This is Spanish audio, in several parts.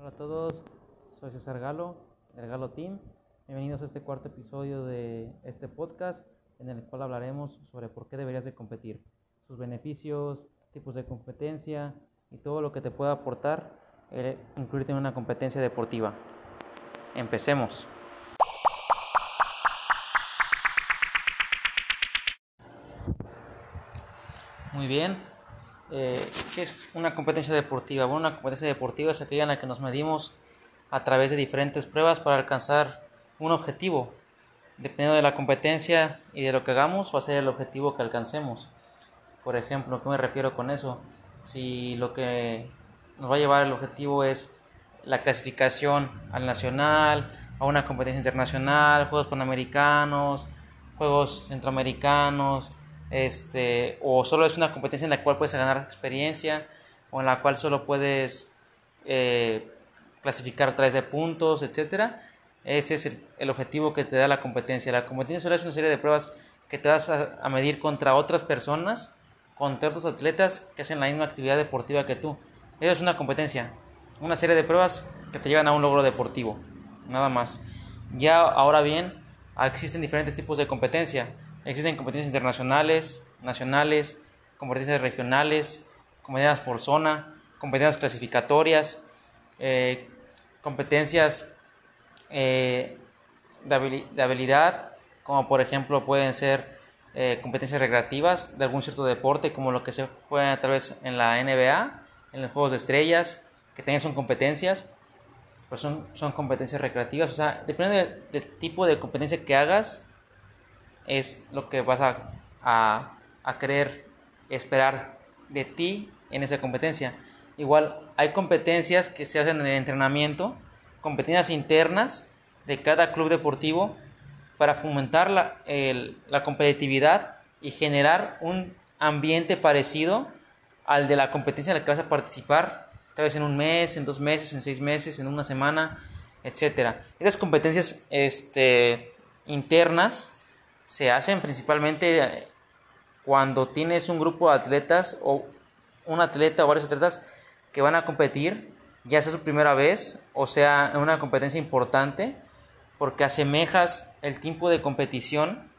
Hola a todos, soy César Galo, del Galo Team. Bienvenidos a este cuarto episodio de este podcast en el cual hablaremos sobre por qué deberías de competir, sus beneficios, tipos de competencia y todo lo que te pueda aportar el incluirte en una competencia deportiva. Empecemos. Muy bien. Eh, ¿Qué es una competencia deportiva? Bueno, una competencia deportiva es aquella en la que nos medimos a través de diferentes pruebas para alcanzar un objetivo. Dependiendo de la competencia y de lo que hagamos, va a ser el objetivo que alcancemos. Por ejemplo, ¿a qué me refiero con eso? Si lo que nos va a llevar el objetivo es la clasificación al nacional, a una competencia internacional, Juegos Panamericanos, Juegos Centroamericanos, este, o solo es una competencia en la cual puedes ganar experiencia, o en la cual solo puedes eh, clasificar a través de puntos, etcétera. Ese es el, objetivo que te da la competencia. La competencia solo es una serie de pruebas que te vas a, medir contra otras personas, contra otros atletas que hacen la misma actividad deportiva que tú. Eso es una competencia, una serie de pruebas que te llevan a un logro deportivo, nada más. Ya ahora bien, existen diferentes tipos de competencia. Existen competencias internacionales, nacionales, competencias regionales, competencias por zona, competencias clasificatorias, eh, competencias eh, de, habilidad, como por ejemplo pueden ser eh, competencias recreativas de algún cierto deporte, como lo que se juega a través en la NBA, en los Juegos de Estrellas, que también son competencias, pues son, son competencias recreativas, o sea, depende del, tipo de competencia que hagas, es lo que vas a, a, a querer esperar de ti en esa competencia. Igual hay competencias que se hacen en el entrenamiento, competencias internas de cada club deportivo para fomentar la, la competitividad y generar un ambiente parecido al de la competencia en la que vas a participar, tal vez en un mes, en dos meses, en seis meses, en una semana, etcétera. Esas competencias este, internas se hacen principalmente cuando tienes un grupo de atletas o un atleta o varios atletas que van a competir ya sea su primera vez o sea en una competencia importante, porque asemejas el tipo de competición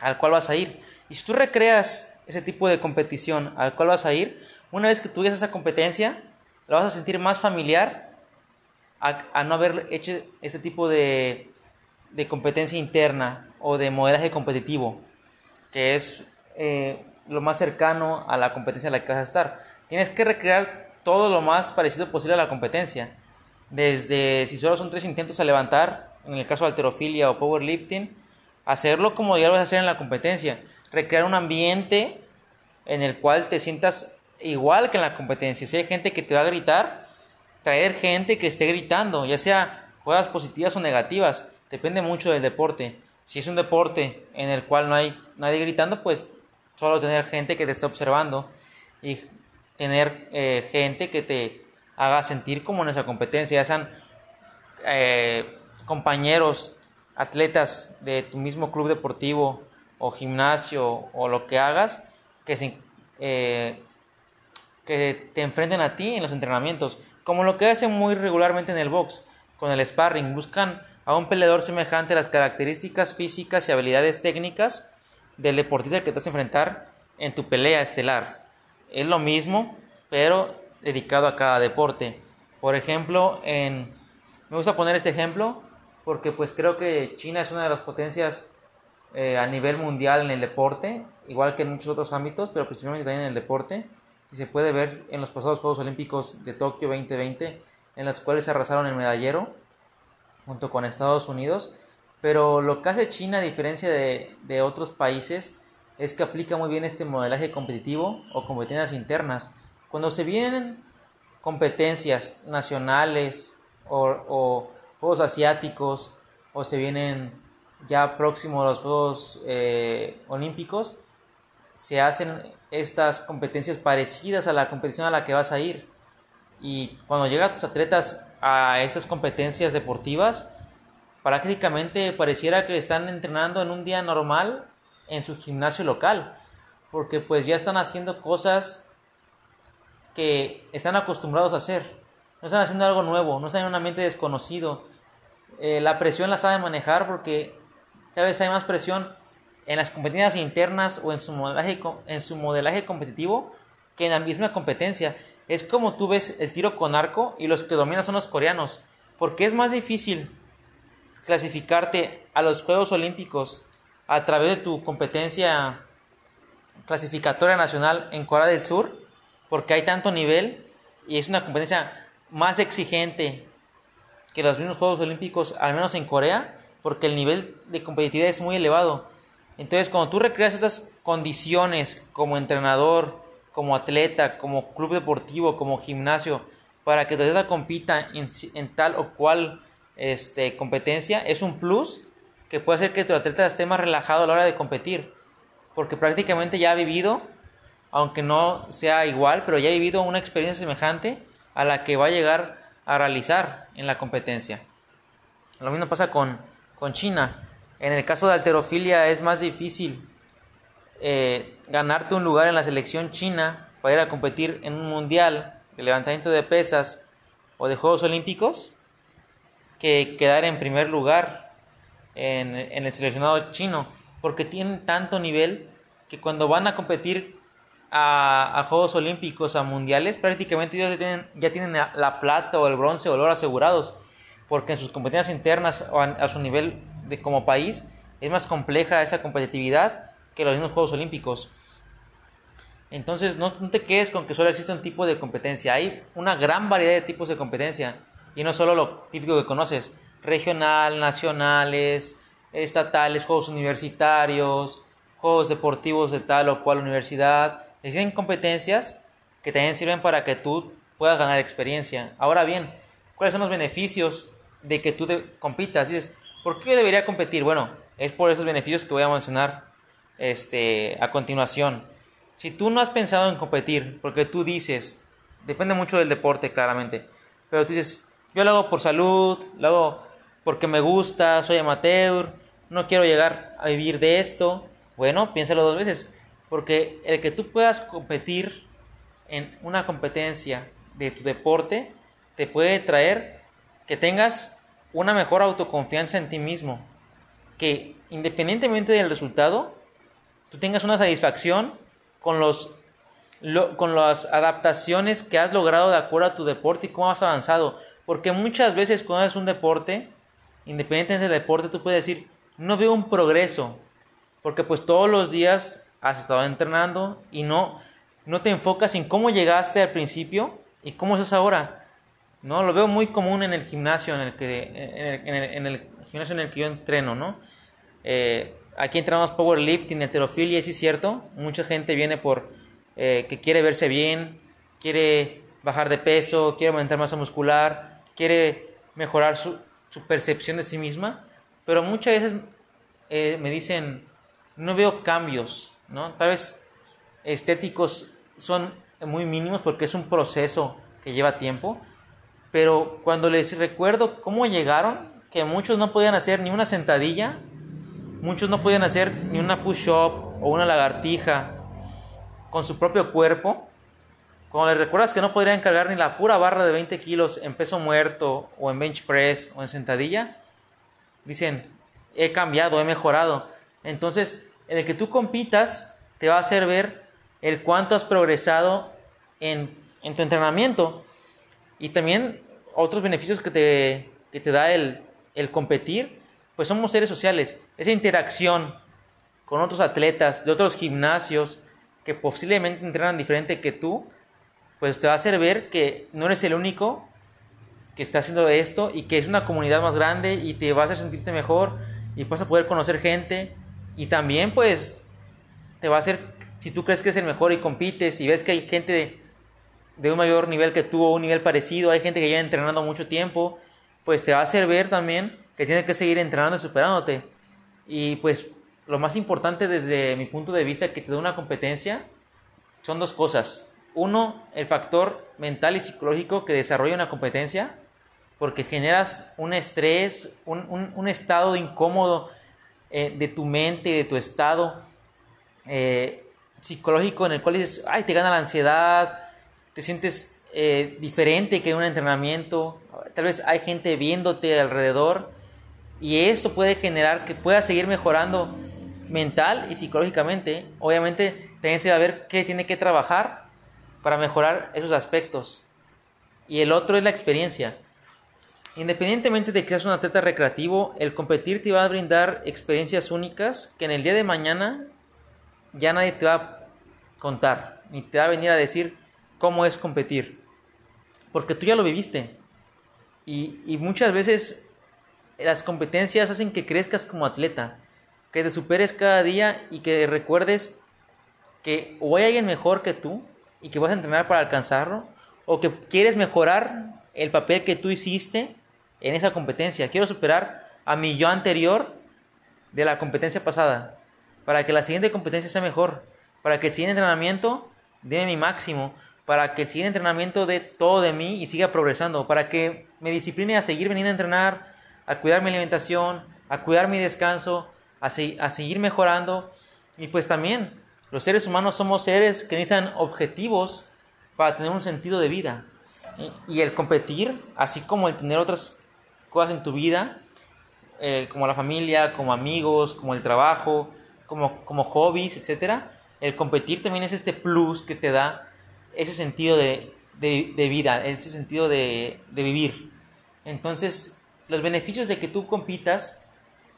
al cual vas a ir. Y si tú recreas ese tipo de competición al cual vas a ir, una vez que tú esa competencia, la vas a sentir más familiar a, no haber hecho ese tipo de, de, competencia interna o de modelaje competitivo, que es eh, lo más cercano a la competencia en la que vas a estar. Tienes que recrear todo lo más parecido posible a la competencia. Desde si solo son tres intentos a levantar, en el caso de alterofilia o powerlifting, hacerlo como ya lo vas a hacer en la competencia. Recrear un ambiente en el cual te sientas igual que en la competencia. Si hay gente que te va a gritar, traer gente que esté gritando, ya sea juegas positivas o negativas, depende mucho del deporte. Si es un deporte en el cual no hay nadie gritando, pues solo tener gente que te esté observando y tener eh, gente que te haga sentir como en esa competencia, sean eh, compañeros, atletas de tu mismo club deportivo o gimnasio o lo que hagas, que, eh, que te enfrenten a ti en los entrenamientos, como lo que hacen muy regularmente en el box, con el sparring, buscan a un peleador semejante las características físicas y habilidades técnicas del deportista que te vas a enfrentar en tu pelea estelar es lo mismo, pero dedicado a cada deporte. Por ejemplo, en, me gusta poner este ejemplo porque pues creo que China es una de las potencias eh, a nivel mundial en el deporte, igual que en muchos otros ámbitos, pero principalmente también en el deporte. Y se puede ver en los pasados Juegos Olímpicos de Tokio 2020, en los cuales se arrasaron el medallero junto con Estados Unidos. Pero lo que hace China, a diferencia de, de otros países, es que aplica muy bien este modelaje competitivo o competencias internas. Cuando se vienen competencias nacionales o, Juegos Asiáticos o se vienen ya próximos los Juegos eh, Olímpicos, se hacen estas competencias parecidas a la competición a la que vas a ir. Y cuando llegan tus atletas a esas competencias deportivas, prácticamente pareciera que están entrenando en un día normal en su gimnasio local, porque pues ya están haciendo cosas que están acostumbrados a hacer. no están haciendo algo nuevo, no están en un ambiente desconocido. Eh, la presión la saben manejar porque cada vez hay más presión en las competencias internas o en su modelaje, en su modelaje competitivo que en la misma competencia. Es como tú ves el tiro con arco y los que dominan son los coreanos. Porque es más difícil clasificarte a los Juegos Olímpicos a través de tu competencia clasificatoria nacional en Corea del Sur, porque hay tanto nivel y es una competencia más exigente que los mismos Juegos Olímpicos, al menos en Corea, porque el nivel de competitividad es muy elevado. Entonces, cuando tú recreas estas condiciones como entrenador, como atleta, como club deportivo, como gimnasio, para que tu atleta compita en, tal o cual este, competencia, es un plus que puede hacer que tu atleta esté más relajado a la hora de competir, porque prácticamente ya ha vivido, aunque no sea igual, pero ya ha vivido una experiencia semejante a la que va a llegar a realizar en la competencia. Lo mismo pasa con, con China. En el caso de alterofilia es más difícil eh, ganarte un lugar en la selección china para ir a competir en un mundial de levantamiento de pesas o de Juegos Olímpicos que quedar en primer lugar en, el seleccionado chino, porque tienen tanto nivel que cuando van a competir a, Juegos Olímpicos, a Mundiales, prácticamente ellos ya tienen, ya tienen la plata o el bronce o el oro asegurados, porque en sus competencias internas o a, su nivel de, como país es más compleja esa competitividad que los mismos Juegos Olímpicos. Entonces no, te quedes con que solo existe un tipo de competencia, hay una gran variedad de tipos de competencia y no solo lo típico que conoces, regional, nacionales, estatales, juegos universitarios, juegos deportivos de tal o cual universidad, existen competencias que también sirven para que tú puedas ganar experiencia. Ahora bien, ¿cuáles son los beneficios de que tú compitas? Dices, ¿por qué debería competir? Bueno, es por esos beneficios que voy a mencionar este, a continuación. Si tú no has pensado en competir, porque tú dices, depende mucho del deporte claramente, pero tú dices, yo lo hago por salud, lo hago porque me gusta, soy amateur, no quiero llegar a vivir de esto, bueno, piénsalo dos veces, porque el que tú puedas competir en una competencia de tu deporte te puede traer que tengas una mejor autoconfianza en ti mismo, que independientemente del resultado, tú tengas una satisfacción con, los, con las adaptaciones que has logrado de acuerdo a tu deporte y cómo has avanzado. Porque muchas veces cuando haces un deporte, independientemente del deporte, tú puedes decir, no veo un progreso. Porque pues todos los días has estado entrenando y no, no te enfocas en cómo llegaste al principio y cómo estás ahora. ¿no? Lo veo muy común en el gimnasio en el que, en el, gimnasio en el que yo entreno, ¿no? Eh, aquí entrenamos powerlifting, heterofilia, sí es cierto, mucha gente viene por eh, que quiere verse bien, quiere bajar de peso, quiere aumentar masa muscular, quiere mejorar su, percepción de sí misma, pero muchas veces eh, me dicen, no veo cambios, ¿no? Tal vez estéticos son muy mínimos porque es un proceso que lleva tiempo, pero cuando les recuerdo cómo llegaron, que muchos no podían hacer ni una sentadilla, muchos no podían hacer ni una push-up o una lagartija con su propio cuerpo, cuando les recuerdas que no podrían cargar ni la pura barra de 20 kilos en peso muerto o en bench press o en sentadilla, dicen, he cambiado, he mejorado. Entonces, en el que tú compitas te va a hacer ver el cuánto has progresado en, tu entrenamiento. Y también otros beneficios que te, da el competir, pues somos seres sociales. Esa interacción con otros atletas de otros gimnasios que posiblemente entrenan diferente que tú, pues te va a hacer ver que no eres el único que está haciendo esto y que es una comunidad más grande y te vas a sentirte mejor y vas a poder conocer gente y también pues te va a hacer, si tú crees que es el mejor y compites y ves que hay gente de, un mayor nivel que tú o un nivel parecido, hay gente que lleva entrenando mucho tiempo, pues te va a hacer ver también que tienes que seguir entrenando y superándote. Y pues lo más importante desde mi punto de vista que te da una competencia son dos cosas. Uno, el factor mental y psicológico que desarrolla una competencia, porque generas un estrés, un, un estado incómodo eh, de tu mente, de tu estado eh, psicológico en el cual dices, ay, te gana la ansiedad, te sientes eh, diferente que un entrenamiento, tal vez hay gente viéndote alrededor y esto puede generar que puedas seguir mejorando mental y psicológicamente. Obviamente también se va a ver qué tiene que trabajar para mejorar esos aspectos. Y el otro es la experiencia. Independientemente de que seas un atleta recreativo, el competir te va a brindar experiencias únicas que en el día de mañana ya nadie te va a contar, ni te va a venir a decir cómo es competir. Porque tú ya lo viviste. Y, muchas veces las competencias hacen que crezcas como atleta, que te superes cada día y que recuerdes que o hay alguien mejor que tú y que vas a entrenar para alcanzarlo, o que quieres mejorar el papel que tú hiciste en esa competencia. Quiero superar a mi yo anterior de la competencia pasada, para que la siguiente competencia sea mejor, para que el siguiente entrenamiento dé mi máximo, para que el siguiente entrenamiento dé todo de mí y siga progresando, para que me discipline a seguir veniendo a entrenar, a cuidar mi alimentación, a cuidar mi descanso, a, a seguir mejorando. Y pues también los seres humanos somos seres que necesitan objetivos para tener un sentido de vida. Y el competir, así como el tener otras cosas en tu vida, eh, como la familia, como amigos, como el trabajo, como, como hobbies, etc. El competir también es este plus que te da ese sentido de, de, vida, ese sentido de, de vivir. Entonces, los beneficios de que tú compitas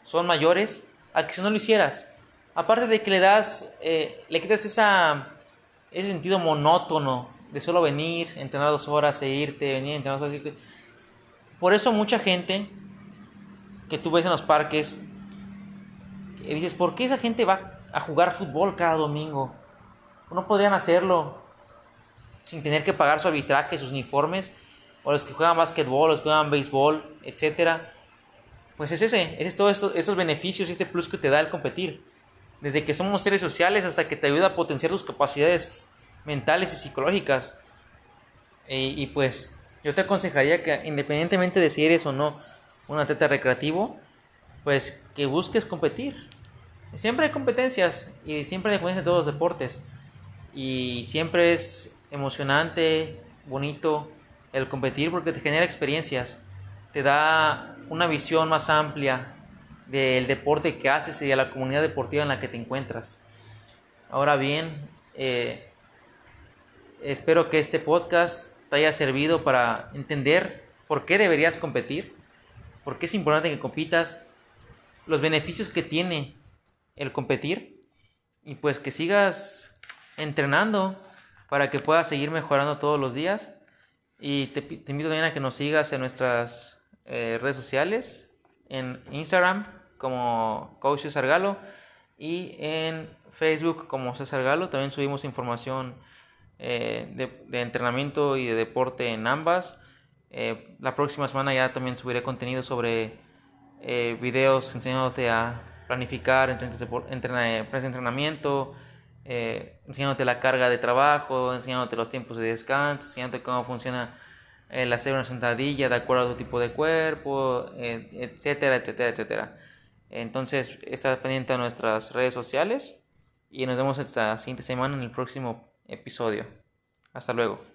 son mayores a que si no lo hicieras. Aparte de que le das, eh, le quitas ese sentido monótono de solo venir, entrenar dos horas e irte, venir, entrenar dos horas e irte. Por eso mucha gente que tú ves en los parques, y dices, ¿por qué esa gente va a jugar fútbol cada domingo? No podrían hacerlo sin tener que pagar su arbitraje, sus uniformes, o los que juegan básquetbol, los que juegan béisbol, etcétera. Pues es ese, es todos estos, estos beneficios, este plus que te da el competir desde que somos seres sociales hasta que te ayuda a potenciar tus capacidades mentales y psicológicas. Y, pues yo te aconsejaría que independientemente de si eres o no un atleta recreativo, pues que busques competir. Siempre hay competencias y siempre hay competencias en todos los deportes. Y siempre es emocionante, bonito el competir porque te genera experiencias, te da una visión más amplia del deporte que haces y de la comunidad deportiva en la que te encuentras. Ahora bien, eh, espero que este podcast te haya servido para entender por qué deberías competir, por qué es importante que compitas, los beneficios que tiene el competir y pues que sigas entrenando para que puedas seguir mejorando todos los días. Y te, invito también a que nos sigas en nuestras eh, redes sociales, en Instagram, como Coach César Galo y en Facebook como César Galo. También subimos información eh, de, entrenamiento y de deporte en ambas. Eh, la próxima semana ya también subiré contenido sobre videos enseñándote a planificar entrenamiento, enseñándote la carga de trabajo, enseñándote los tiempos de descanso, enseñándote cómo funciona el hacer una sentadilla de acuerdo a tu tipo de cuerpo, etcétera, etcétera, etcétera. Entonces, está pendiente a nuestras redes sociales y nos vemos esta siguiente semana en el próximo episodio. Hasta luego.